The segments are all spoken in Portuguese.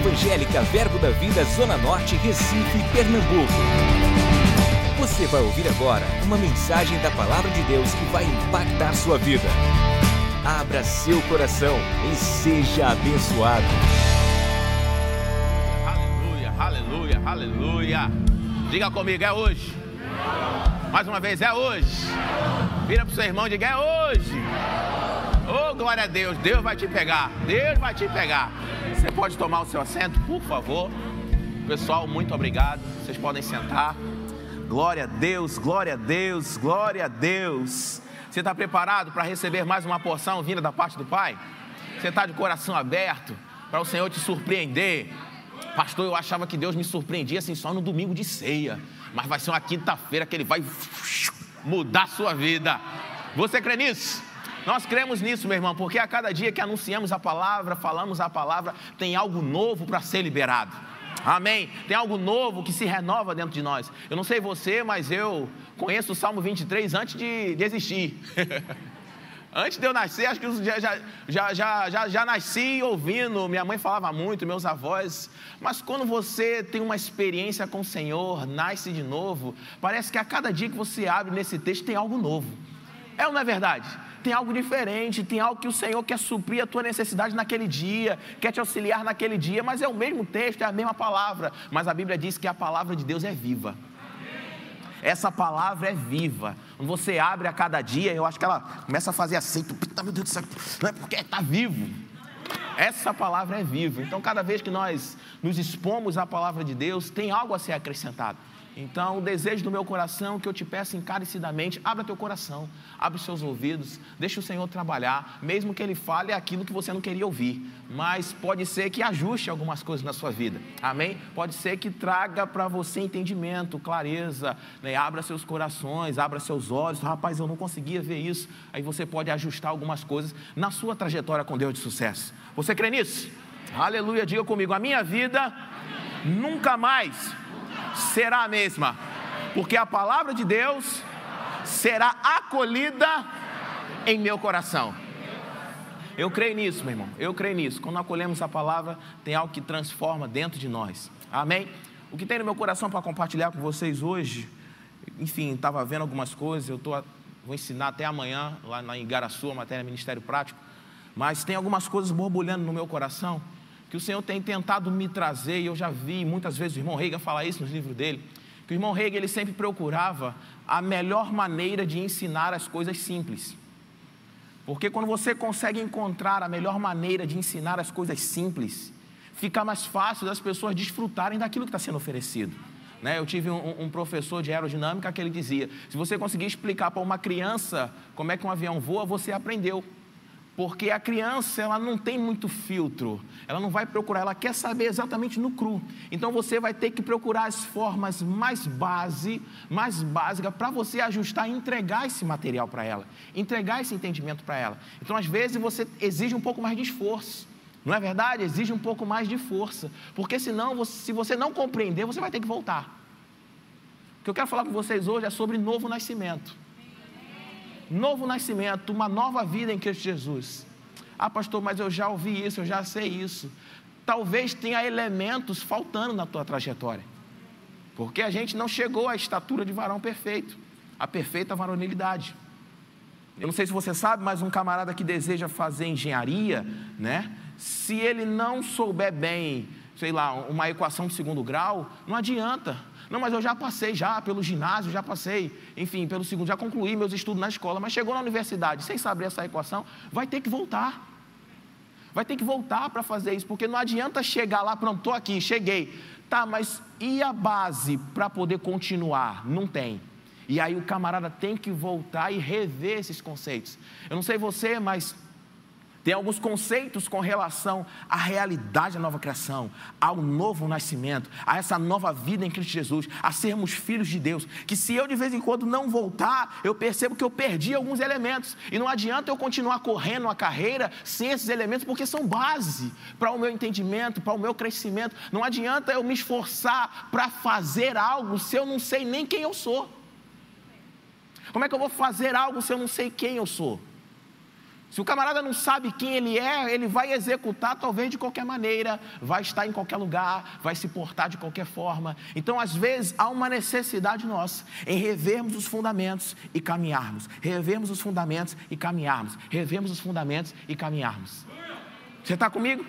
Evangélica Verbo da Vida Zona Norte, Recife, Pernambuco. Você vai ouvir agora uma mensagem da Palavra de Deus que vai impactar sua vida. Abra seu coração e seja abençoado. Aleluia, aleluia, aleluia. Diga comigo, é hoje. Mais uma vez, é hoje. Vira para o seu irmão e diga, é hoje. Oh, glória a Deus, Deus vai te pegar. Deus vai te pegar. Você pode tomar o seu assento, por favor. Pessoal, muito obrigado. Vocês podem sentar. Glória a Deus, glória a Deus, glória a Deus. Você está preparado para receber mais uma porção vinda da parte do Pai? Você está de coração aberto para o Senhor te surpreender? Pastor, eu achava que Deus me surpreendia assim só no domingo de ceia, mas vai ser uma quinta-feira que Ele vai mudar a sua vida. Você crê nisso? Nós cremos nisso, meu irmão, porque a cada dia que anunciamos a palavra, falamos a palavra, tem algo novo para ser liberado. Amém. Tem algo novo que se renova dentro de nós. Eu não sei você, mas eu conheço o Salmo 23 antes de, de existir. antes de eu nascer, acho que já, já, já, já, já nasci ouvindo. Minha mãe falava muito, meus avós. Mas quando você tem uma experiência com o Senhor, nasce de novo, parece que a cada dia que você abre nesse texto tem algo novo. É ou não é verdade? Tem algo diferente, tem algo que o Senhor quer suprir a tua necessidade naquele dia, quer te auxiliar naquele dia, mas é o mesmo texto, é a mesma palavra, mas a Bíblia diz que a palavra de Deus é viva. Essa palavra é viva. Quando você abre a cada dia, eu acho que ela começa a fazer assim, tu, meu Deus do céu, não é porque está vivo. Essa palavra é viva. Então, cada vez que nós nos expomos à palavra de Deus, tem algo a ser acrescentado. Então, o desejo do meu coração que eu te peço encarecidamente, abra teu coração, abre os seus ouvidos, deixa o Senhor trabalhar, mesmo que Ele fale aquilo que você não queria ouvir, mas pode ser que ajuste algumas coisas na sua vida, amém? Pode ser que traga para você entendimento, clareza, né? abra seus corações, abra seus olhos, rapaz, eu não conseguia ver isso, aí você pode ajustar algumas coisas na sua trajetória com Deus de sucesso. Você crê nisso? Aleluia, diga comigo, a minha vida nunca mais será a mesma, porque a palavra de Deus será acolhida em meu coração. Eu creio nisso, meu irmão. Eu creio nisso. Quando acolhemos a palavra, tem algo que transforma dentro de nós. Amém? O que tem no meu coração para compartilhar com vocês hoje, enfim, estava vendo algumas coisas, eu tô, vou ensinar até amanhã, lá na Igaraçu, a matéria Ministério Prático, mas tem algumas coisas borbulhando no meu coração que o Senhor tem tentado me trazer, e eu já vi muitas vezes o irmão Reiga falar isso nos livros dele, que o irmão Reiga ele sempre procurava a melhor maneira de ensinar as coisas simples. Porque quando você consegue encontrar a melhor maneira de ensinar as coisas simples, fica mais fácil das pessoas desfrutarem daquilo que está sendo oferecido. Né? Eu tive um, um, professor de aerodinâmica que ele dizia: se você conseguir explicar para uma criança como é que um avião voa, você aprendeu. Porque a criança, ela não tem muito filtro, ela não vai procurar, ela quer saber exatamente no cru. Então você vai ter que procurar as formas mais base, mais básicas para você ajustar e entregar esse material para ela, entregar esse entendimento para ela. Então às vezes você exige um pouco mais de esforço. Não é verdade? Exige um pouco mais de força, porque senão, se você não compreender, você vai ter que voltar. O que eu quero falar com vocês hoje é sobre novo nascimento novo nascimento, uma nova vida em Cristo Jesus. Ah, pastor, mas eu já ouvi isso, eu já sei isso. Talvez tenha elementos faltando na tua trajetória. Porque a gente não chegou à estatura de varão perfeito, a perfeita varonilidade. Eu não sei se você sabe, mas um camarada que deseja fazer engenharia, né? Se ele não souber bem, sei lá, uma equação de segundo grau, não adianta não, mas eu já passei já pelo ginásio, já passei, enfim, pelo segundo, já concluí meus estudos na escola, mas chegou na universidade sem saber essa equação, vai ter que voltar. Vai ter que voltar para fazer isso, porque não adianta chegar lá, pronto, estou aqui, cheguei. Tá, mas e a base para poder continuar? Não tem. E aí o camarada tem que voltar e rever esses conceitos. Eu não sei você, mas tem alguns conceitos com relação à realidade da nova criação, ao novo nascimento, a essa nova vida em Cristo Jesus, a sermos filhos de Deus. Que se eu de vez em quando não voltar, eu percebo que eu perdi alguns elementos. E não adianta eu continuar correndo a carreira sem esses elementos, porque são base para o meu entendimento, para o meu crescimento. Não adianta eu me esforçar para fazer algo se eu não sei nem quem eu sou. Como é que eu vou fazer algo se eu não sei quem eu sou? Se o camarada não sabe quem ele é, ele vai executar talvez de qualquer maneira, vai estar em qualquer lugar, vai se portar de qualquer forma. Então, às vezes, há uma necessidade nossa em revermos os fundamentos e caminharmos. Revermos os fundamentos e caminharmos. Revermos os fundamentos e caminharmos. Você está comigo?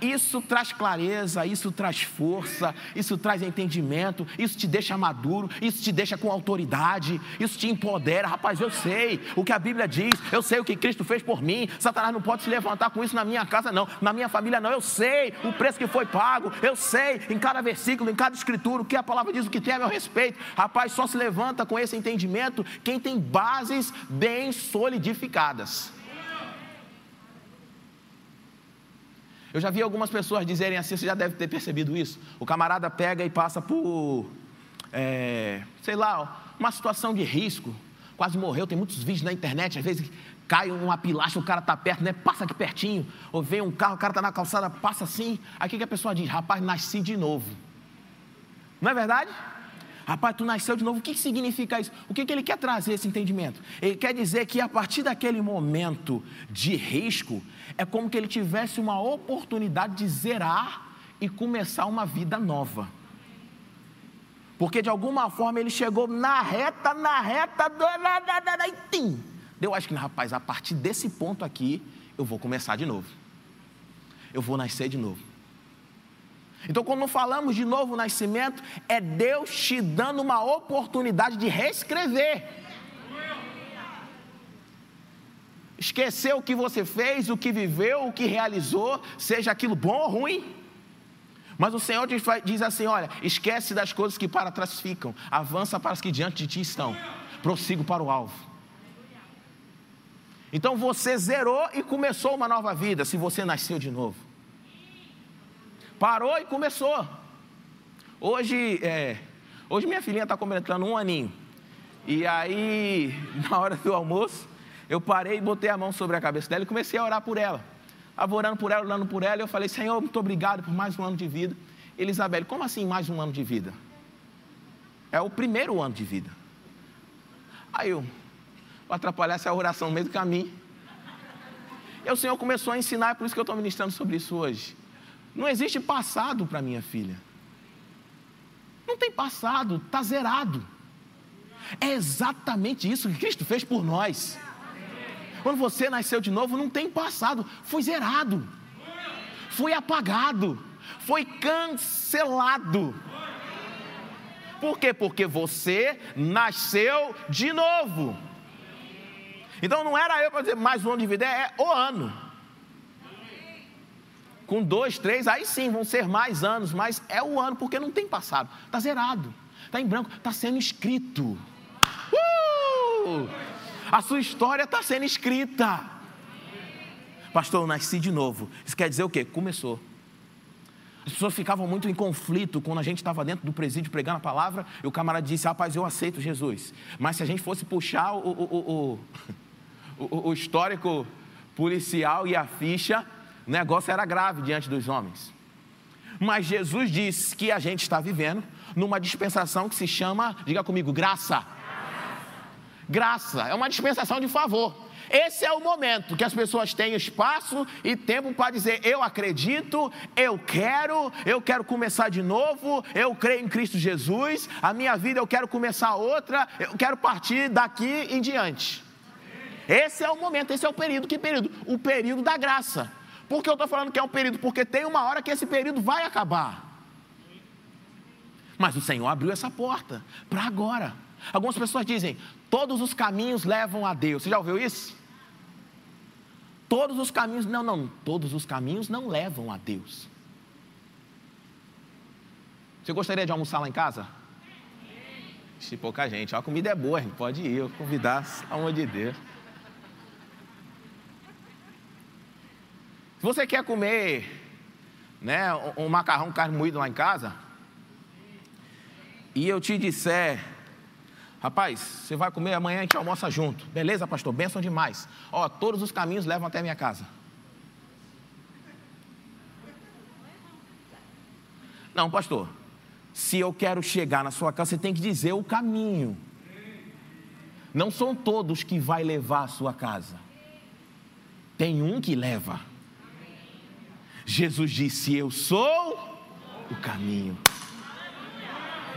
Isso traz clareza, isso traz força, isso traz entendimento, isso te deixa maduro, isso te deixa com autoridade, isso te empodera. Rapaz, eu sei o que a Bíblia diz, eu sei o que Cristo fez por mim. Satanás não pode se levantar com isso na minha casa, não, na minha família, não. Eu sei o preço que foi pago, eu sei em cada versículo, em cada escritura, o que a palavra diz, o que tem a meu respeito. Rapaz, só se levanta com esse entendimento quem tem bases bem solidificadas. Eu já vi algumas pessoas dizerem assim, você já deve ter percebido isso. O camarada pega e passa por, é, sei lá, uma situação de risco, quase morreu. Tem muitos vídeos na internet, às vezes cai uma pilastra, o cara está perto, né? passa aqui pertinho. Ou vem um carro, o cara está na calçada, passa assim. Aí o que a pessoa diz? Rapaz, nasci de novo. Não é verdade? Rapaz, tu nasceu de novo. O que significa isso? O que, que ele quer trazer esse entendimento? Ele quer dizer que a partir daquele momento de risco, é como que ele tivesse uma oportunidade de zerar e começar uma vida nova. Porque de alguma forma ele chegou na reta, na reta, e tim. Eu acho que, rapaz, a partir desse ponto aqui, eu vou começar de novo. Eu vou nascer de novo. Então, quando falamos de novo nascimento, é Deus te dando uma oportunidade de reescrever. Esquecer o que você fez, o que viveu, o que realizou, seja aquilo bom ou ruim. Mas o Senhor diz assim: olha, esquece das coisas que para trás ficam, avança para as que diante de ti estão, prossigo para o alvo. Então você zerou e começou uma nova vida, se você nasceu de novo. Parou e começou. Hoje, é, hoje minha filhinha está completando um aninho. E aí, na hora do almoço, eu parei e botei a mão sobre a cabeça dela e comecei a orar por ela. Estava orando por ela, orando por ela, e eu falei, Senhor, muito obrigado por mais um ano de vida. Elizabeth, como assim mais um ano de vida? É o primeiro ano de vida. Aí eu, vou atrapalhar essa oração no meio do caminho. E o Senhor começou a ensinar, é por isso que eu estou ministrando sobre isso hoje. Não existe passado para minha filha. Não tem passado, está zerado. É exatamente isso que Cristo fez por nós. Quando você nasceu de novo, não tem passado, foi zerado, foi apagado, foi cancelado. Por quê? Porque você nasceu de novo. Então não era eu para dizer mais um ano de vida, é o ano com dois, três, aí sim vão ser mais anos, mas é o ano, porque não tem passado, está zerado, está em branco, está sendo escrito. Uh! A sua história está sendo escrita. Pastor, eu nasci de novo. Isso quer dizer o quê? Começou. As pessoas ficavam muito em conflito quando a gente estava dentro do presídio pregando a palavra e o camarada disse: Rapaz, eu aceito Jesus. Mas se a gente fosse puxar o, o, o, o histórico policial e a ficha, o negócio era grave diante dos homens. Mas Jesus disse que a gente está vivendo numa dispensação que se chama, diga comigo, graça. Graça é uma dispensação de favor. Esse é o momento que as pessoas têm espaço e tempo para dizer: eu acredito, eu quero, eu quero começar de novo, eu creio em Cristo Jesus, a minha vida eu quero começar outra, eu quero partir daqui em diante. Esse é o momento, esse é o período. Que período? O período da graça. Por que eu estou falando que é um período? Porque tem uma hora que esse período vai acabar. Mas o Senhor abriu essa porta para agora. Algumas pessoas dizem: todos os caminhos levam a Deus. Você já ouviu isso? Todos os caminhos, não, não, todos os caminhos não levam a Deus. Você gostaria de almoçar lá em casa? Se pouca gente, a comida é boa, pode ir, eu convidar, pelo amor de Deus. Se você quer comer né, um, macarrão com carne moída lá em casa, e eu te disser, rapaz, você vai comer amanhã, a gente almoça junto. Beleza, pastor? Benção demais. Ó, todos os caminhos levam até a minha casa. Não, pastor. Se eu quero chegar na sua casa, você tem que dizer o caminho. Não são todos que vai levar à sua casa. tem um que leva. Jesus disse: Eu sou o caminho.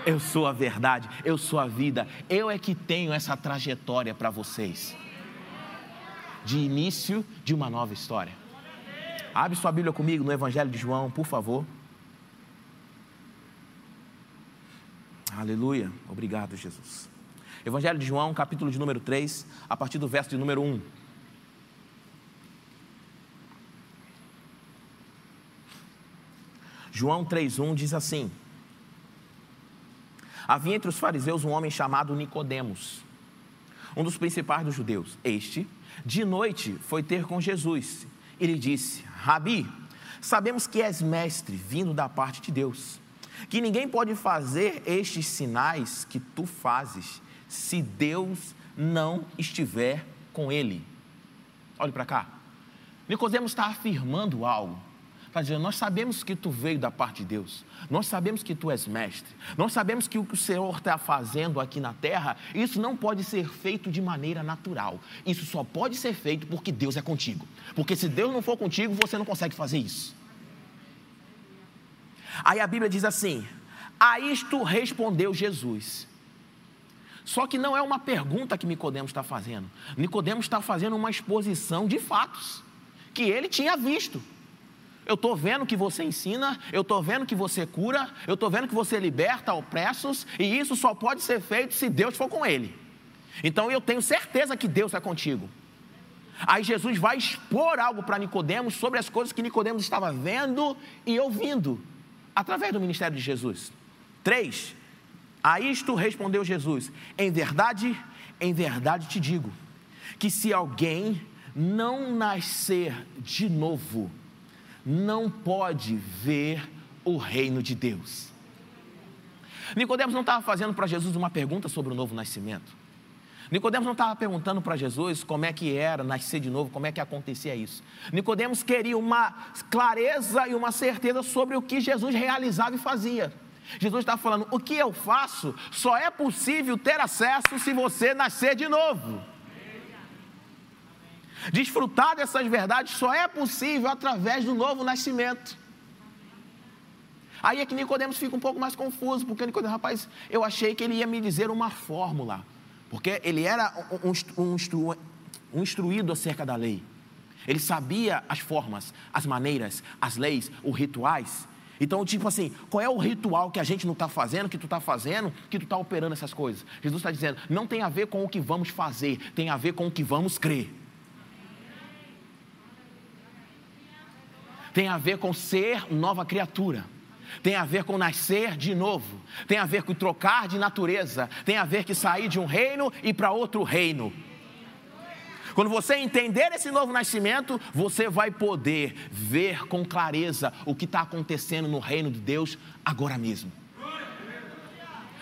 Eu sou a verdade, eu sou a vida. Eu é que tenho essa trajetória para vocês. De início de uma nova história. Abre sua Bíblia comigo no Evangelho de João, por favor. Aleluia. Obrigado, Jesus. Evangelho de João, capítulo de número 3, a partir do verso de número 1. João 3:1 diz assim: Havia entre os fariseus um homem chamado Nicodemos, um dos principais dos judeus. Este, de noite, foi ter com Jesus e lhe disse: Rabi, sabemos que és mestre, vindo da parte de Deus, que ninguém pode fazer estes sinais que tu fazes, se Deus não estiver com ele. Olhe para cá. Nicodemos está afirmando algo está dizendo: Nós sabemos que tu veio da parte de Deus, nós sabemos que tu és mestre, nós sabemos que o que o Senhor está fazendo aqui na terra, isso não pode ser feito de maneira natural, isso só pode ser feito porque Deus é contigo, porque se Deus não for contigo, você não consegue fazer isso. Aí a Bíblia diz assim: A isto respondeu Jesus. Só que não é uma pergunta que Nicodemos está fazendo. Nicodemos está fazendo uma exposição de fatos que ele tinha visto. Eu estou vendo que você ensina, eu estou vendo que você cura, eu estou vendo que você liberta opressos, e isso só pode ser feito se Deus for com ele. Então eu tenho certeza que Deus é contigo. Aí Jesus vai expor algo para Nicodemos sobre as coisas que Nicodemos estava vendo e ouvindo através do ministério de Jesus. 3. A isto respondeu Jesus: Em verdade, em verdade te digo, que se alguém não nascer de novo, não pode ver o reino de Deus. Nicodemos não estava fazendo para Jesus uma pergunta sobre o novo nascimento. Nicodemos não estava perguntando para Jesus como é que era nascer de novo, como é que acontecia isso. Nicodemos queria uma clareza e uma certeza sobre o que Jesus realizava e fazia. Jesus estava falando: o que eu faço só é possível ter acesso se você nascer de novo. Desfrutar dessas verdades só é possível através do novo nascimento. Aí é que Nicodemos fica um pouco mais confuso, porque Nicodemos, rapaz, eu achei que ele ia me dizer uma fórmula, porque ele era um, um, instru, um instruído acerca da lei. Ele sabia as formas, as maneiras, as leis, os rituais. Então, tipo assim, qual é o ritual que a gente não está fazendo, que tu está fazendo, que tu está operando essas coisas? Jesus está dizendo, não tem a ver com o que vamos fazer, tem a ver com o que vamos crer. Tem a ver com ser nova criatura, tem a ver com nascer de novo, tem a ver com trocar de natureza, tem a ver com sair de um reino e para outro reino. Quando você entender esse novo nascimento, você vai poder ver com clareza o que está acontecendo no reino de Deus agora mesmo.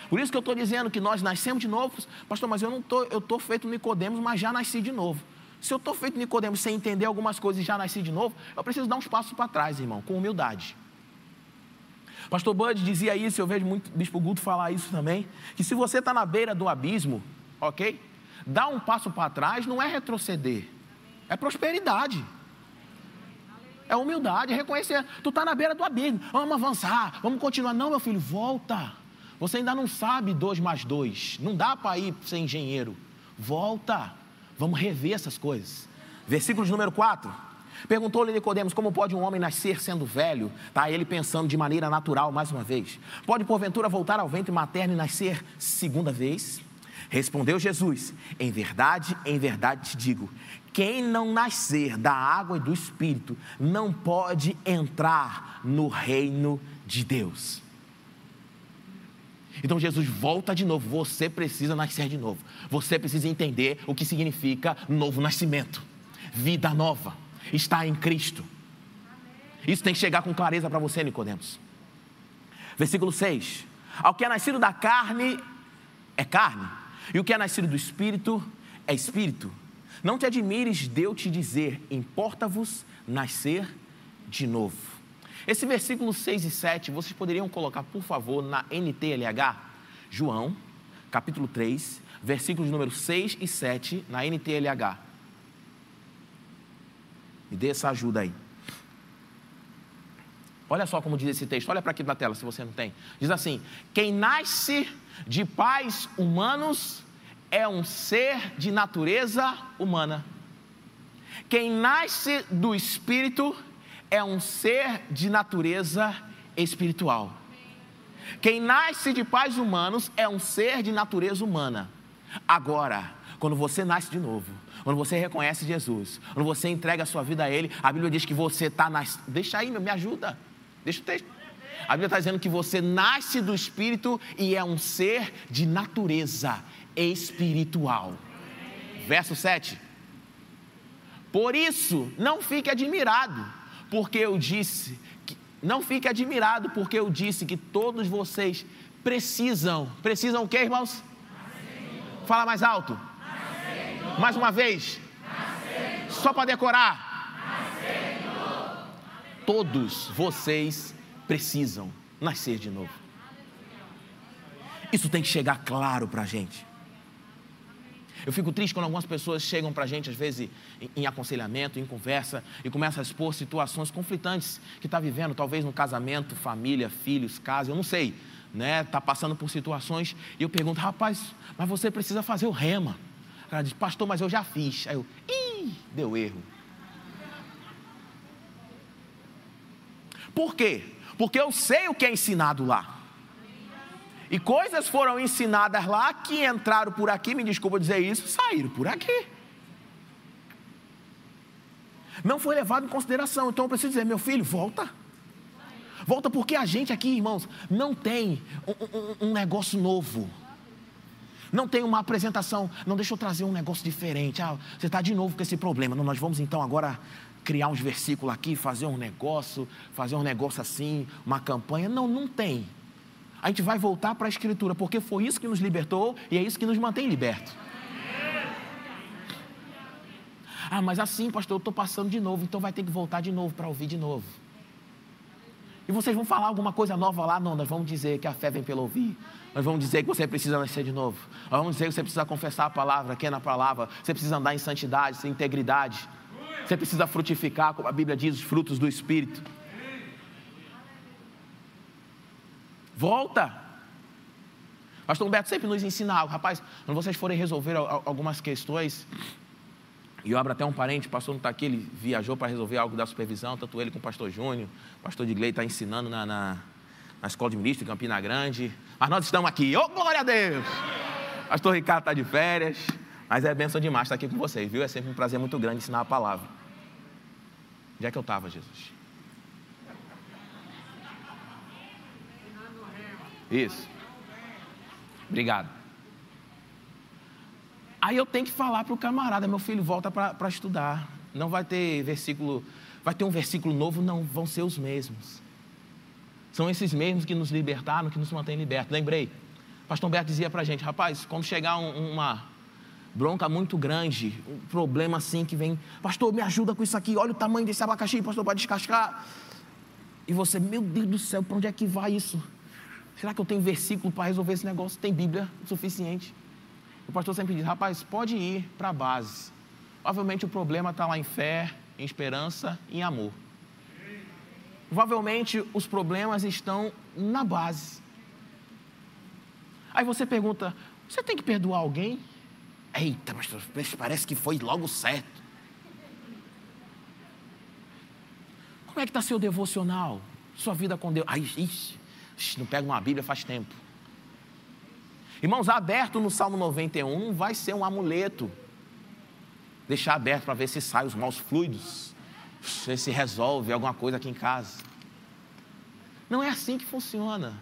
Por isso que eu estou dizendo que nós nascemos de novo, pastor, mas eu não estou, eu estou feito Nicodemos, mas já nasci de novo. Se eu estou feito Nicodemos sem entender algumas coisas e já nasci de novo, eu preciso dar uns passos para trás, irmão, com humildade. Pastor Bud dizia isso, eu vejo muito Bispo Guto falar isso também, que se você está na beira do abismo, ok? Dar um passo para trás não é retroceder, é prosperidade. É humildade, é reconhecer, tu está na beira do abismo, vamos avançar, vamos continuar. Não, meu filho, volta. Você ainda não sabe dois mais dois, não dá para ir ser engenheiro. Volta. Vamos rever essas coisas. Versículo de número 4. Perguntou-lhe Nicodemos como pode um homem nascer sendo velho? Está ele pensando de maneira natural mais uma vez. Pode porventura voltar ao ventre materno e nascer segunda vez? Respondeu Jesus: Em verdade, em verdade te digo: quem não nascer da água e do espírito não pode entrar no reino de Deus. Então Jesus volta de novo. Você precisa nascer de novo. Você precisa entender o que significa novo nascimento, vida nova, está em Cristo. Isso tem que chegar com clareza para você, Nicodemos. Versículo 6. Ao que é nascido da carne é carne, e o que é nascido do espírito é espírito. Não te admires de eu te dizer, importa-vos nascer de novo. Esse versículo 6 e 7, vocês poderiam colocar, por favor, na NTLH? João, capítulo 3, versículos número 6 e 7, na NTLH. Me dê essa ajuda aí. Olha só como diz esse texto, olha para aqui na tela se você não tem. Diz assim: quem nasce de pais humanos é um ser de natureza humana. Quem nasce do Espírito um ser de natureza espiritual. Quem nasce de pais humanos é um ser de natureza humana. Agora, quando você nasce de novo, quando você reconhece Jesus, quando você entrega a sua vida a Ele, a Bíblia diz que você está nas. Deixa aí, me ajuda. Deixa o texto. A Bíblia está dizendo que você nasce do Espírito e é um ser de natureza espiritual. Verso 7. Por isso, não fique admirado, porque eu disse, que, não fique admirado, porque eu disse que todos vocês precisam, precisam o que, irmãos? Nascer. Fala mais alto. Nascer. Mais uma vez. Nascer. Só para decorar. Todos vocês precisam nascer de novo. Isso tem que chegar claro para a gente. Eu fico triste quando algumas pessoas chegam para a gente, às vezes, em, aconselhamento, em conversa, e começam a expor situações conflitantes que está vivendo, talvez no casamento, família, filhos, casa, eu não sei, né? Está passando por situações, e eu pergunto, rapaz, mas você precisa fazer o rema. O cara diz, pastor, mas eu já fiz. Aí eu, ih, deu erro. Por quê? Porque eu sei o que é ensinado lá. E coisas foram ensinadas lá que entraram por aqui, me desculpa dizer isso, saíram por aqui. Não foi levado em consideração. Então eu preciso dizer, meu filho, volta. Volta porque a gente aqui, irmãos, não tem um, um, um negócio novo. Não tem uma apresentação. Não deixa eu trazer um negócio diferente. Ah, você está de novo com esse problema. Não, nós vamos então agora criar uns versículos aqui, fazer um negócio, fazer um negócio assim, uma campanha. Não, não tem. A gente vai voltar para a Escritura, porque foi isso que nos libertou e é isso que nos mantém libertos. Ah, mas assim, pastor, eu estou passando de novo, então vai ter que voltar de novo para ouvir de novo. E vocês vão falar alguma coisa nova lá? Não, nós vamos dizer que a fé vem pelo ouvir. Nós vamos dizer que você precisa nascer de novo. Nós vamos dizer que você precisa confessar a palavra, que é na palavra. Você precisa andar em santidade, em integridade. Você precisa frutificar, como a Bíblia diz, os frutos do Espírito. Volta. Pastor Humberto sempre nos ensina algo. Rapaz, quando vocês forem resolver algumas questões, e eu abro até um parente, o pastor não está aqui, ele viajou para resolver algo da supervisão, tanto ele como o pastor Júnior. O pastor Digley está ensinando na, na, na, escola de ministro em Campina Grande. Mas nós estamos aqui. Oh, glória a Deus! Pastor Ricardo está de férias. Mas é bênção demais estar aqui com vocês, viu? É sempre um prazer muito grande ensinar a palavra. Onde é que eu estava, Jesus? Isso. Obrigado. Aí eu tenho que falar para o camarada, meu filho, volta para estudar. Não vai ter versículo, vai ter um versículo novo, não, vão ser os mesmos. São esses mesmos que nos libertaram, que nos mantêm libertos. Lembrei, pastor Humberto dizia para a gente, rapaz, quando chegar um, uma, bronca muito grande, um problema assim que vem, pastor, me ajuda com isso aqui, olha o tamanho desse abacaxi, pastor, para descascar. E você, meu Deus do céu, para onde é que vai isso? Será que eu tenho versículo para resolver esse negócio? Tem Bíblia suficiente? O pastor sempre diz, rapaz, pode ir para a base. Provavelmente o problema está lá em fé, em esperança e em amor. Provavelmente os problemas estão na base. Aí você pergunta, você tem que perdoar alguém? Eita, pastor, parece que foi logo certo. Como é que está seu devocional? Sua vida com Deus? Ai, ixi, não pega uma Bíblia faz tempo. Irmãos, aberto no Salmo 91 não vai ser um amuleto. Deixar aberto para ver se sai os maus fluidos. Se resolve alguma coisa aqui em casa. Não é assim que funciona.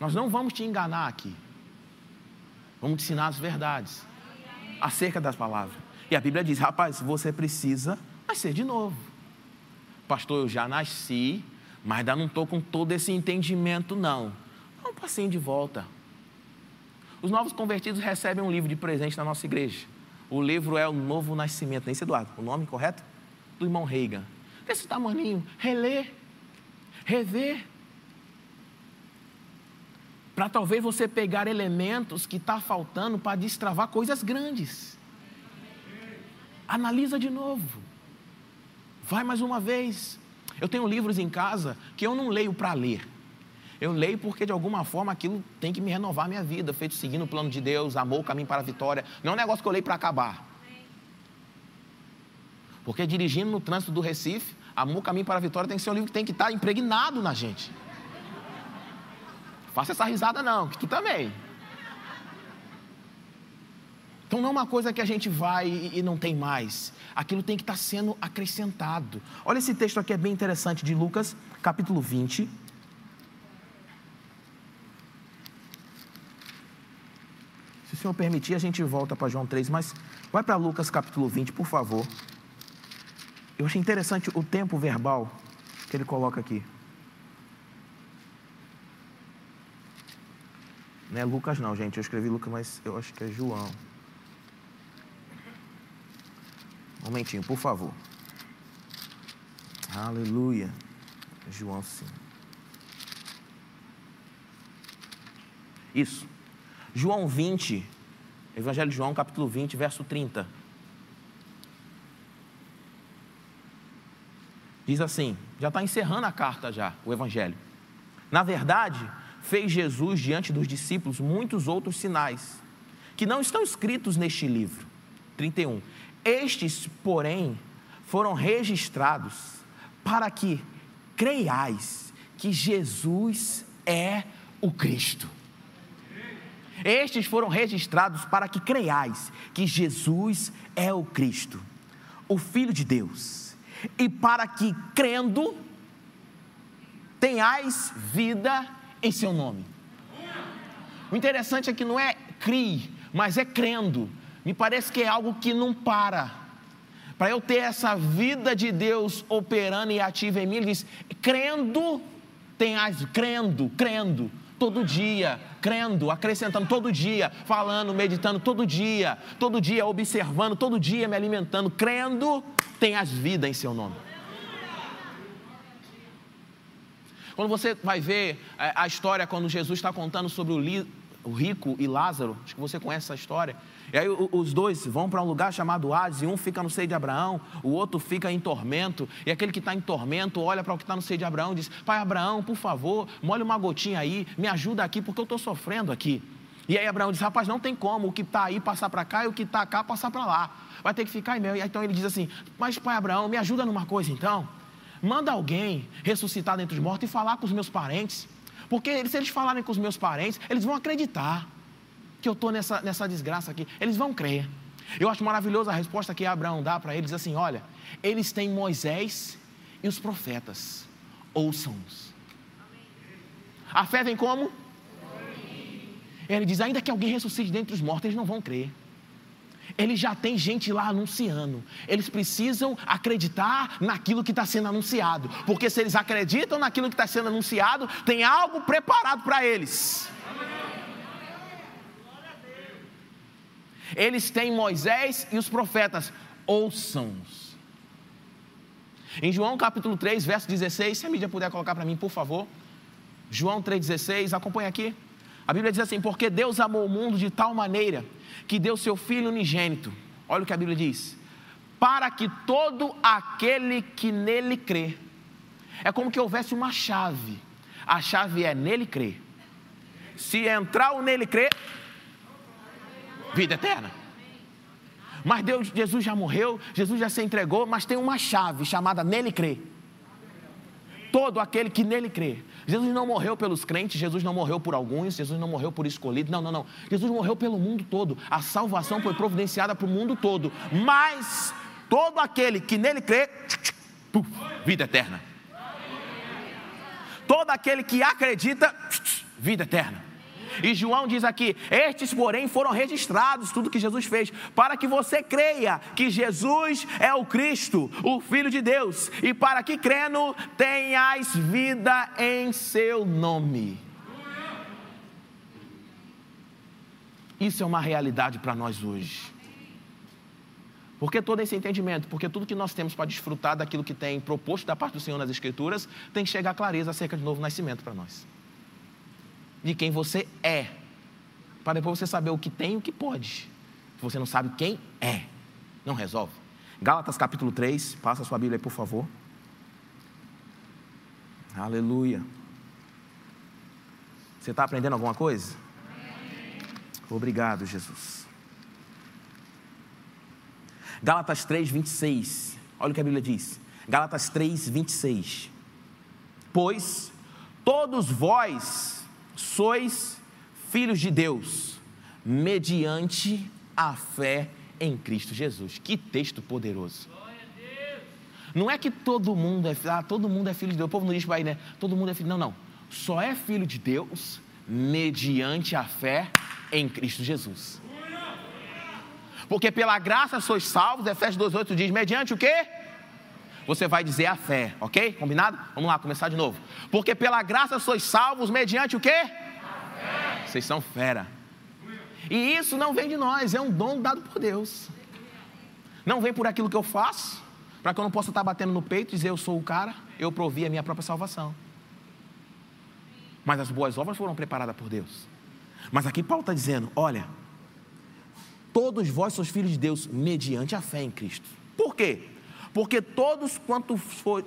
Nós não vamos te enganar aqui. Vamos te ensinar as verdades acerca das palavras. E a Bíblia diz: rapaz, você precisa nascer de novo. Pastor, eu já nasci, mas ainda não estou com todo esse entendimento, não. Dá um passinho de volta. Os novos convertidos recebem um livro de presente na nossa igreja. O livro é o Novo Nascimento, nem Eduardo, o nome correto? Do irmão Reagan. Desse tamaninho, reler, rever para talvez você pegar elementos que está faltando para destravar coisas grandes. analisa de novo. Vai mais uma vez. Eu tenho livros em casa que eu não leio para ler. Eu leio porque de alguma forma aquilo tem que me renovar a minha vida, feito seguindo o plano de Deus, amor, caminho para a vitória. Não é um negócio que eu leio para acabar. Porque dirigindo no trânsito do Recife, Amor, Caminho para a Vitória tem que ser um livro que tem que estar impregnado na gente. Faça essa risada não, que tu também. Então não é uma coisa que a gente vai e não tem mais. Aquilo tem que estar sendo acrescentado. Olha esse texto aqui, é bem interessante, de Lucas, capítulo 20. Se o Senhor permitir, a gente volta para João 3, mas vai para Lucas capítulo 20, por favor. Eu achei interessante o tempo verbal que ele coloca aqui. Não é Lucas não, gente. Eu escrevi Lucas, mas eu acho que é João. Um momentinho, por favor. Aleluia. João sim. Isso. João 20, Evangelho de João, capítulo 20, verso 30. Diz assim, já está encerrando a carta já, o Evangelho. Na verdade, fez Jesus diante dos discípulos muitos outros sinais, que não estão escritos neste livro. 31. Estes, porém, foram registrados para que creiais que Jesus é o Cristo. Estes foram registrados para que creiais que Jesus é o Cristo, o Filho de Deus e para que, crendo, tenhais vida em seu nome. O interessante é que não é crie, mas é crendo. Me parece que é algo que não para. Para eu ter essa vida de Deus operando e ativa em mim, ele diz: crendo, tenhais, crendo, crendo, todo dia, crendo, acrescentando todo dia, falando, meditando todo dia, todo dia observando, todo dia me alimentando, crendo, tenhas vida em seu nome. Quando você vai ver é, a história, quando Jesus está contando sobre o, o rico e Lázaro, acho que você conhece essa história. E aí os dois vão para um lugar chamado Hades, e um fica no seio de Abraão, o outro fica em tormento, e aquele que está em tormento olha para o que está no seio de Abraão e diz: Pai Abraão, por favor, molha uma gotinha aí, me ajuda aqui, porque eu estou sofrendo aqui. E aí Abraão diz: Rapaz, não tem como o que está aí passar para cá e o que está cá passar para lá. Vai ter que ficar em meu. E então ele diz assim: Mas, pai Abraão, me ajuda numa coisa então. Manda alguém ressuscitar dentro dos mortos e falar com os meus parentes. Porque se eles falarem com os meus parentes, eles vão acreditar que eu estou nessa, nessa desgraça aqui. Eles vão crer. Eu acho maravilhosa a resposta que Abraão dá para eles assim: olha, eles têm Moisés e os profetas. Ouçam-os. A fé vem como? Ele diz: ainda que alguém ressuscite dentre os mortos, eles não vão crer. Ele já tem gente lá anunciando. Eles precisam acreditar naquilo que está sendo anunciado. Porque se eles acreditam naquilo que está sendo anunciado, tem algo preparado para eles. Eles têm Moisés e os profetas. Ouçam-os. Em João capítulo 3, verso 16, se a mídia puder colocar para mim, por favor. João 3,16, acompanha aqui. A Bíblia diz assim: Porque Deus amou o mundo de tal maneira que deu seu Filho unigênito. Olha o que a Bíblia diz: Para que todo aquele que nele crê. É como que houvesse uma chave. A chave é nele crer. Se entrar o nele crer, vida eterna. Mas Deus, Jesus já morreu, Jesus já se entregou, mas tem uma chave chamada nele crer. Todo aquele que nele crê. Jesus não morreu pelos crentes, Jesus não morreu por alguns, Jesus não morreu por escolhidos. Não, não, não. Jesus morreu pelo mundo todo. A salvação foi providenciada para o mundo todo. Mas todo aquele que nele crê, puf, vida eterna. Todo aquele que acredita, vida eterna. E João diz aqui: Estes, porém, foram registrados, tudo que Jesus fez, para que você creia que Jesus é o Cristo, o Filho de Deus, e para que crendo tenhas vida em seu nome. Isso é uma realidade para nós hoje. Por que todo esse entendimento? Porque tudo que nós temos para desfrutar daquilo que tem proposto da parte do Senhor nas Escrituras tem que chegar a clareza acerca de novo nascimento para nós de quem você é, para depois você saber o que tem e o que pode. Se você não sabe quem é, não resolve. Gálatas capítulo 3, passa a sua Bíblia aí, por favor. Aleluia. Você está aprendendo alguma coisa? Obrigado, Jesus. Gálatas 3, 26. Olha o que a Bíblia diz. Gálatas 3, 26. Pois todos vós sois filhos de Deus, mediante a fé em Cristo Jesus. Que texto poderoso. Não é que todo mundo é, ah, todo mundo é filho de Deus. O povo não diz para né? Todo mundo é filho. Não, não. Só é filho de Deus mediante a fé em Cristo Jesus. Porque pela graça sois salvos, Efésios 2,8 diz, mediante o quê? Você vai dizer a fé, ok? Combinado? Vamos lá, começar de novo. Porque pela graça sois salvos, mediante o quê? Vocês são fera. E isso não vem de nós, é um dom dado por Deus. Não vem por aquilo que eu faço, para que eu não possa estar batendo no peito e dizer eu sou o cara, eu provi a minha própria salvação. Mas as boas obras foram preparadas por Deus. Mas aqui Paulo está dizendo: olha, todos vós sois filhos de Deus mediante a fé em Cristo. Por quê? Porque todos quantos,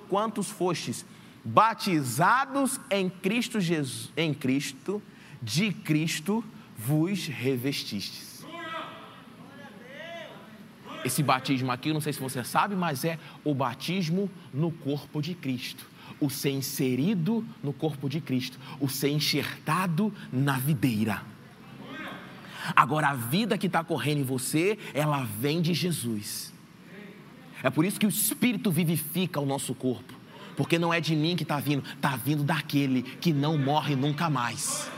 quantos fostes batizados em Cristo Jesus, em Cristo, de Cristo vos revestistes. Esse batismo aqui, não sei se você sabe, mas é o batismo no corpo de Cristo. O ser inserido no corpo de Cristo, o ser enxertado na videira. Agora, a vida que está correndo em você, ela vem de Jesus. É por isso que o Espírito vivifica o nosso corpo. Porque não é de mim que está vindo, está vindo daquele que não morre nunca mais.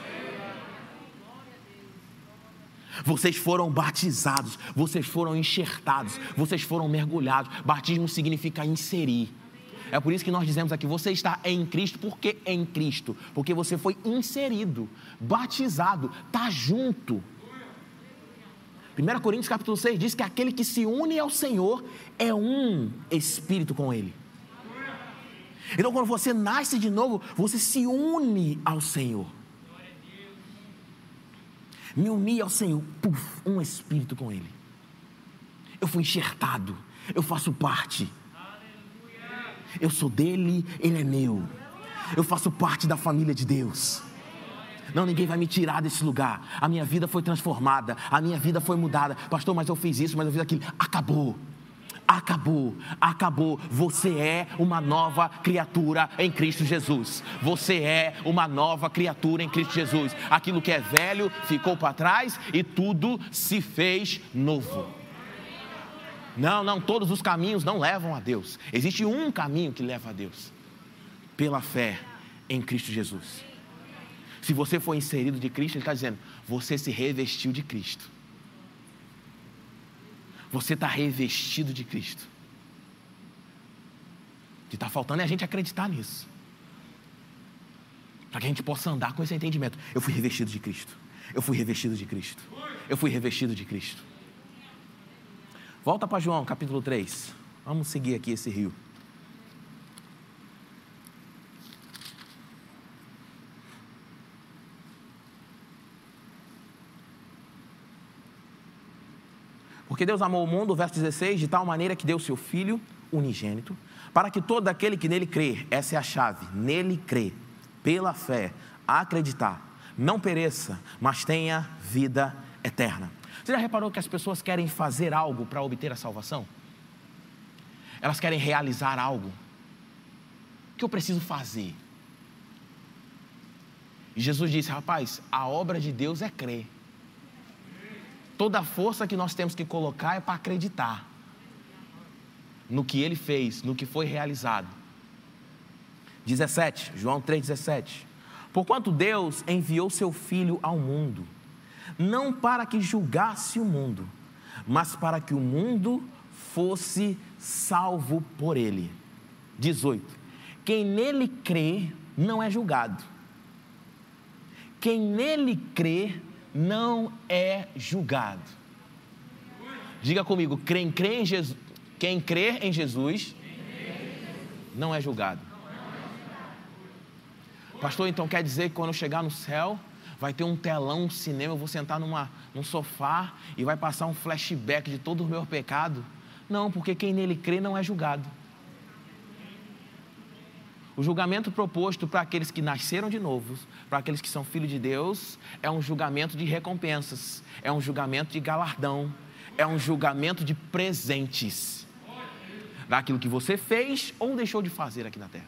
Vocês foram batizados, vocês foram enxertados, vocês foram mergulhados. Batismo significa inserir. É por isso que nós dizemos aqui: você está em Cristo, por que em Cristo? Porque você foi inserido, batizado, está junto. 1 Coríntios capítulo 6 diz que aquele que se une ao Senhor é um espírito com Ele. Então, quando você nasce de novo, você se une ao Senhor me uni ao Senhor, puf, um espírito com Ele. Eu fui enxertado, eu faço parte. Eu sou dele, ele é meu. Eu faço parte da família de Deus. Não, ninguém vai me tirar desse lugar. A minha vida foi transformada, a minha vida foi mudada. Pastor, mas eu fiz isso, mas eu fiz aquilo. Acabou acabou, acabou. Você é uma nova criatura em Cristo Jesus. Você é uma nova criatura em Cristo Jesus. Aquilo que é velho ficou para trás e tudo se fez novo. Não, não, todos os caminhos não levam a Deus. Existe um caminho que leva a Deus: pela fé em Cristo Jesus. Se você for inserido de Cristo, Ele está dizendo, você se revestiu de Cristo. Você está revestido de Cristo. O que está faltando é a gente acreditar nisso. Para que a gente possa andar com esse entendimento. Eu fui revestido de Cristo. Eu fui revestido de Cristo. Eu fui revestido de Cristo. Volta para João, capítulo 3. Vamos seguir aqui esse rio. Porque Deus amou o mundo, verso 16, de tal maneira que deu seu Filho unigênito, para que todo aquele que nele crê, essa é a chave, nele crê, pela fé, acreditar, não pereça, mas tenha vida eterna. Você já reparou que as pessoas querem fazer algo para obter a salvação? Elas querem realizar algo. O que eu preciso fazer? E Jesus disse: rapaz, a obra de Deus é crer. Toda a força que nós temos que colocar é para acreditar no que ele fez, no que foi realizado. 17, João 3,17. Porquanto Deus enviou seu Filho ao mundo, não para que julgasse o mundo, mas para que o mundo fosse salvo por ele. 18. Quem nele crê não é julgado. Quem nele crê não é julgado. Diga comigo, quem crê em Jesus, quem crê em Jesus não é julgado. Pastor, então quer dizer que quando eu chegar no céu, vai ter um telão, um cinema, eu vou sentar numa, num sofá e vai passar um flashback de todo o meu pecado? Não, porque quem nele crê não é julgado. O julgamento proposto para aqueles que nasceram de novo, para aqueles que são filhos de Deus, é um julgamento de recompensas, é um julgamento de galardão, é um julgamento de presentes daquilo que você fez ou deixou de fazer aqui na terra.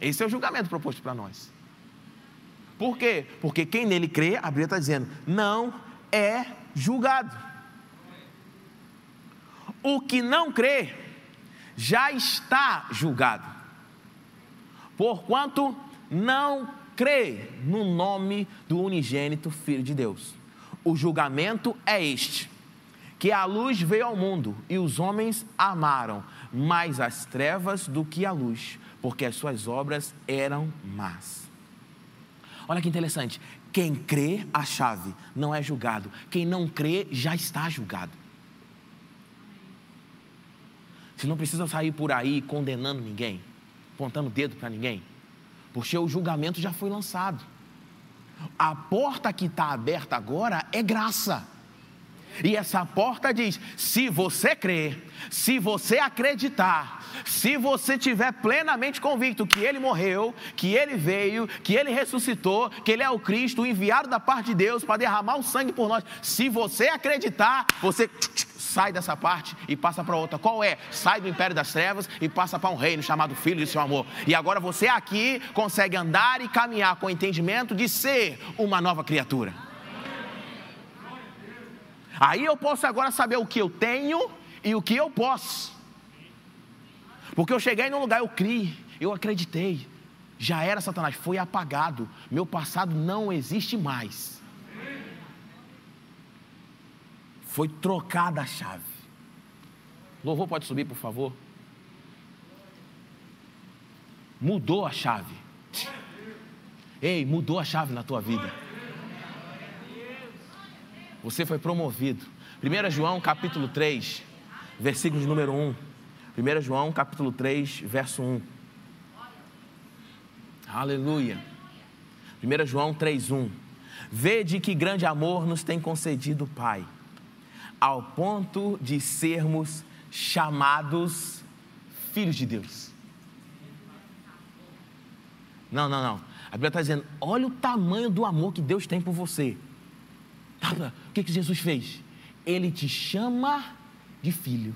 Esse é o julgamento proposto para nós. Por quê? Porque quem nele crê, a Bíblia está dizendo, não é julgado. O que não crê já está julgado porquanto não crê no nome do unigênito Filho de Deus. O julgamento é este: que a luz veio ao mundo e os homens amaram mais as trevas do que a luz, porque as suas obras eram más. Olha que interessante. Quem crê, a chave, não é julgado. Quem não crê, já está julgado. Você não precisa sair por aí condenando ninguém apontando o dedo para ninguém, porque o julgamento já foi lançado. A porta que está aberta agora é graça. E essa porta diz: se você crer, se você acreditar, se você tiver plenamente convicto que ele morreu, que ele veio, que ele ressuscitou, que ele é o Cristo, o enviado da parte de Deus para derramar o sangue por nós, se você acreditar, você sai dessa parte e passa para outra. Qual é? Sai do império das trevas e passa para um reino chamado Filho de seu amor. E agora você aqui consegue andar e caminhar com o entendimento de ser uma nova criatura. Aí eu posso agora saber o que eu tenho e o que eu posso. Porque eu cheguei num lugar, eu criei, eu acreditei. Já era Satanás, foi apagado. Meu passado não existe mais. Foi trocada a chave. Louvor pode subir, por favor. Mudou a chave. Ei, mudou a chave na tua vida. Você foi promovido. 1 João capítulo 3, versículo de número 1. 1 João capítulo 3, verso 1. Aleluia. 1 João 3, 1. Vede que grande amor nos tem concedido o Pai ao ponto de sermos chamados filhos de Deus. Não, não, não. A Bíblia está dizendo: olha o tamanho do amor que Deus tem por você. O que, que Jesus fez? Ele te chama de filho.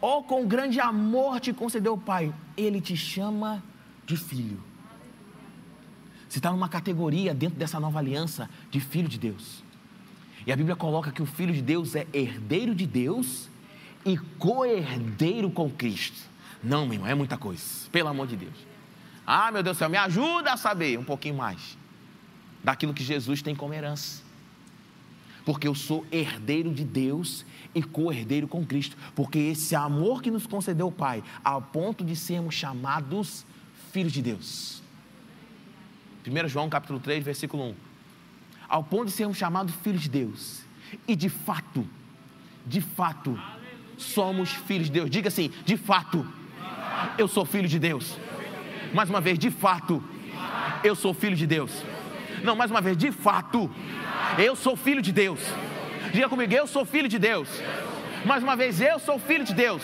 Ou oh, com grande amor te concedeu o Pai, Ele te chama de filho. Você está numa categoria dentro dessa nova aliança de filho de Deus. E a Bíblia coloca que o Filho de Deus é herdeiro de Deus e co-herdeiro com Cristo. Não, meu irmão, é muita coisa, pelo amor de Deus. Ah, meu Deus do céu, me ajuda a saber um pouquinho mais daquilo que Jesus tem como herança. Porque eu sou herdeiro de Deus e co-herdeiro com Cristo. Porque esse amor que nos concedeu o Pai, ao ponto de sermos chamados filhos de Deus. 1 João capítulo 3, versículo 1 ao ponto de sermos chamados filhos de Deus. E de fato, de fato, somos filhos de Deus. Diga assim: de fato, eu sou filho de Deus. Mais uma vez, de fato, eu sou filho de Deus. Não, mais uma vez, de fato, eu sou filho de Deus. Diga comigo, eu sou filho de Deus. Mais uma vez, eu sou filho de Deus.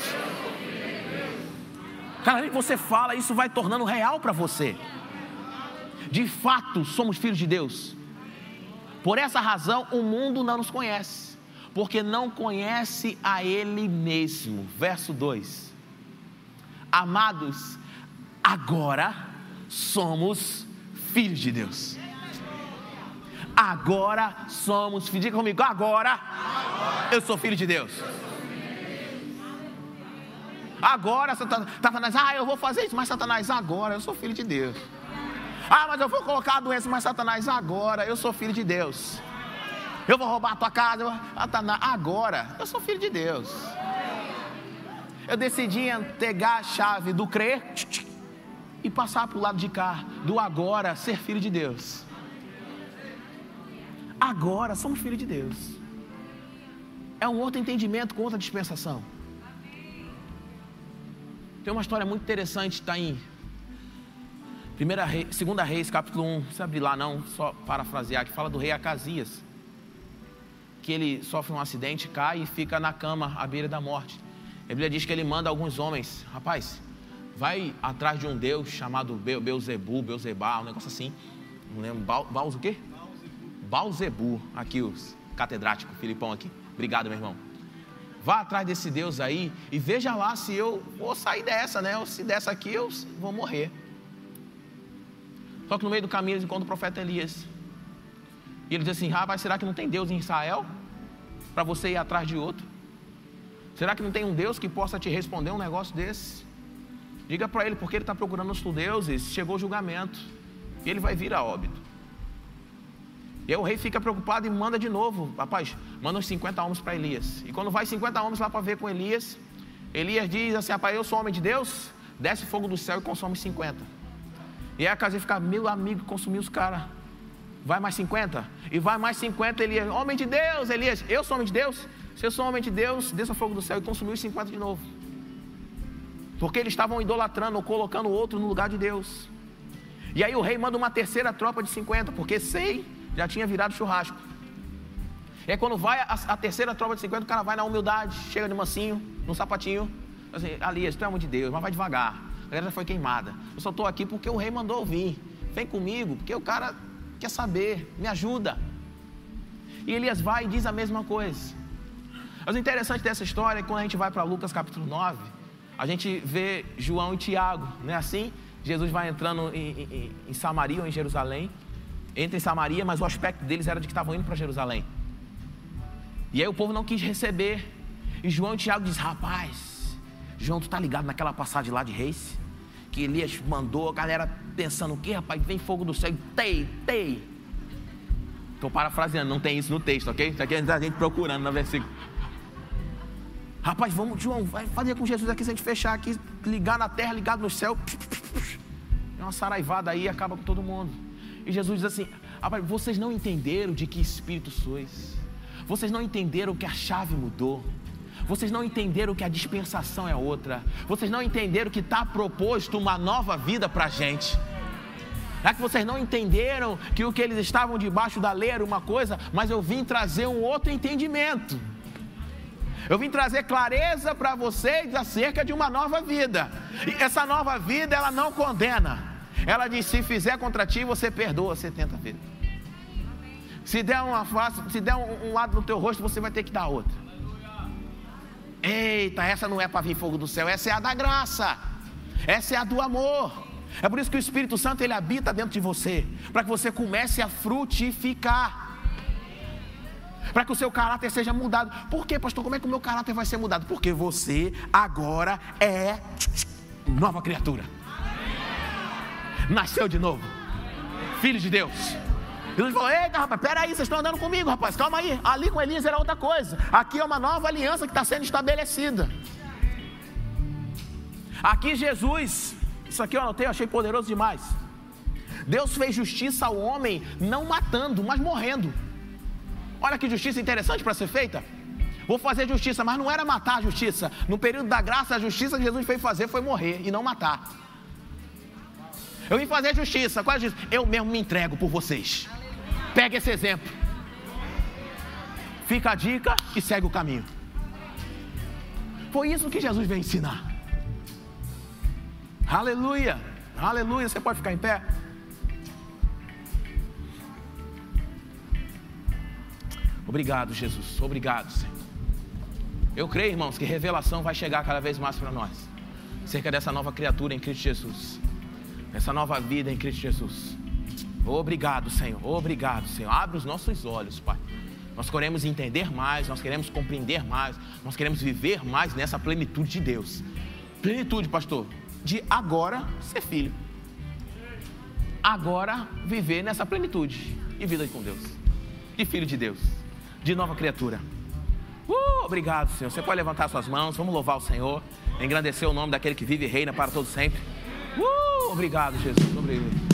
Cada vez que você fala, isso vai tornando real para você. De fato, somos filhos de Deus. Por essa razão, o mundo não nos conhece, porque não conhece a Ele mesmo. Verso 2: Amados, agora somos filhos de Deus. Agora somos filhos. Diga comigo, agora, agora. eu sou filho de Deus. Agora, Satanás, ah, eu vou fazer isso, mas Satanás, agora eu sou filho de Deus. Ah, mas eu vou colocar a doença, mas Satanás, agora eu sou filho de Deus. Eu vou roubar a tua casa, Satanás, agora eu sou filho de Deus. Eu decidi entregar a chave do crer e passar para o lado de cá, do agora, ser filho de Deus. Agora somos filhos de Deus. É um outro entendimento com outra dispensação. Tem uma história muito interessante, está em Primeira rei, segunda Reis, capítulo 1, não abrir lá não, só parafrasear, que fala do rei Acasias. que ele sofre um acidente, cai e fica na cama à beira da morte. A Bíblia diz que ele manda alguns homens, rapaz, vai atrás de um Deus chamado Beuzebu, Beuzebá, um negócio assim. Não lembro, Baus o quê? Balzebu, aqui os catedrático, Filipão aqui. Obrigado, meu irmão. Vá atrás desse Deus aí e veja lá se eu vou sair dessa, né? Ou se dessa aqui eu vou morrer. Só que no meio do caminho eles encontram o profeta Elias. E ele diz assim: Rapaz, será que não tem Deus em Israel? Para você ir atrás de outro? Será que não tem um Deus que possa te responder um negócio desse? Diga para ele, porque ele está procurando os deuses, chegou o julgamento. E ele vai vir a óbito. E aí o rei fica preocupado e manda de novo, rapaz, manda uns 50 homens para Elias. E quando vai 50 homens lá para ver com Elias, Elias diz assim, rapaz, eu sou homem de Deus, desce fogo do céu e consome 50. E aí a casa fica, meu amigo, consumiu os caras. Vai mais 50? E vai mais 50, Elias, homem de Deus, Elias, eu sou homem de Deus? Se eu sou homem de Deus, desça fogo do céu e consumiu os 50 de novo. Porque eles estavam idolatrando ou colocando outro no lugar de Deus. E aí o rei manda uma terceira tropa de 50, porque sei já tinha virado churrasco. Aí quando vai a, a, terceira tropa de 50, o cara vai na humildade, chega de mansinho, num sapatinho. Assim, Alias, tu é amor de Deus, mas vai devagar. Galera foi queimada. Eu só estou aqui porque o rei mandou vir. Vem comigo, porque o cara quer saber, me ajuda. E Elias vai e diz a mesma coisa. Mas o interessante dessa história é que quando a gente vai para Lucas capítulo 9, a gente vê João e Tiago, não é assim? Jesus vai entrando em, em, em Samaria ou em Jerusalém entre Samaria, mas o aspecto deles era de que estavam indo para Jerusalém. E aí o povo não quis receber. E João e Tiago diz: Rapaz, João, tu tá ligado naquela passagem lá de Reis? Que Elias mandou a galera pensando: O que, rapaz? Vem fogo do céu tei, tei. Estou parafraseando, não tem isso no texto, ok? Isso aqui é a gente procurando no versículo. Rapaz, vamos, João, vai fazer com Jesus aqui se a gente fechar aqui, ligar na terra, ligado no céu. É uma saraivada aí acaba com todo mundo. E Jesus diz assim: ah, vocês não entenderam de que espírito sois, vocês não entenderam que a chave mudou, vocês não entenderam que a dispensação é outra, vocês não entenderam que está proposto uma nova vida para a gente. É que vocês não entenderam que o que eles estavam debaixo da lei era uma coisa, mas eu vim trazer um outro entendimento. Eu vim trazer clareza para vocês acerca de uma nova vida. E essa nova vida, ela não condena. Ela diz: se fizer contra ti, você perdoa 70 vezes. Se der uma se der um, lado no teu rosto, você vai ter que dar outra. Eita, essa não é para vir fogo do céu, essa é a da graça. Essa é a do amor. É por isso que o Espírito Santo ele habita dentro de você, para que você comece a frutificar. Para que o seu caráter seja mudado. Por quê, pastor? Como é que o meu caráter vai ser mudado? Porque você agora é nova criatura nasceu de novo. Filho de Deus. Jesus falou: Eita, rapaz, peraí, vocês estão andando comigo, rapaz, calma aí. Ali com Elias era outra coisa. Aqui é uma nova aliança que está sendo estabelecida. Aqui Jesus, isso aqui eu anotei, eu achei poderoso demais. Deus fez justiça ao homem, não matando, mas morrendo. Olha que justiça interessante para ser feita. Vou fazer justiça, mas não era matar a justiça. No período da graça, a justiça que Jesus fez fazer foi morrer e não matar. Eu vim fazer justiça. Qual é a justiça? Eu mesmo me entrego por vocês. Pega esse exemplo. Fica a dica e segue o caminho. Foi isso que Jesus veio ensinar. Aleluia. Aleluia. Você pode ficar em pé? Obrigado, Jesus. Obrigado, Senhor. Eu creio, irmãos, que revelação vai chegar cada vez mais para nós. Cerca dessa nova criatura em Cristo Jesus essa nova vida em Cristo Jesus. Obrigado, Senhor. Obrigado, Senhor. Abre os nossos olhos, Pai. Nós queremos entender mais, nós queremos compreender mais, nós queremos viver mais nessa plenitude de Deus. Plenitude, pastor, de agora ser filho. Agora viver nessa plenitude e vida com Deus. De filho de Deus, de nova criatura. Uh, obrigado, Senhor. Você pode levantar suas mãos, vamos louvar o Senhor, engrandecer o nome daquele que vive e reina para todo sempre. Uh, obrigado, Jesus. Obrigado.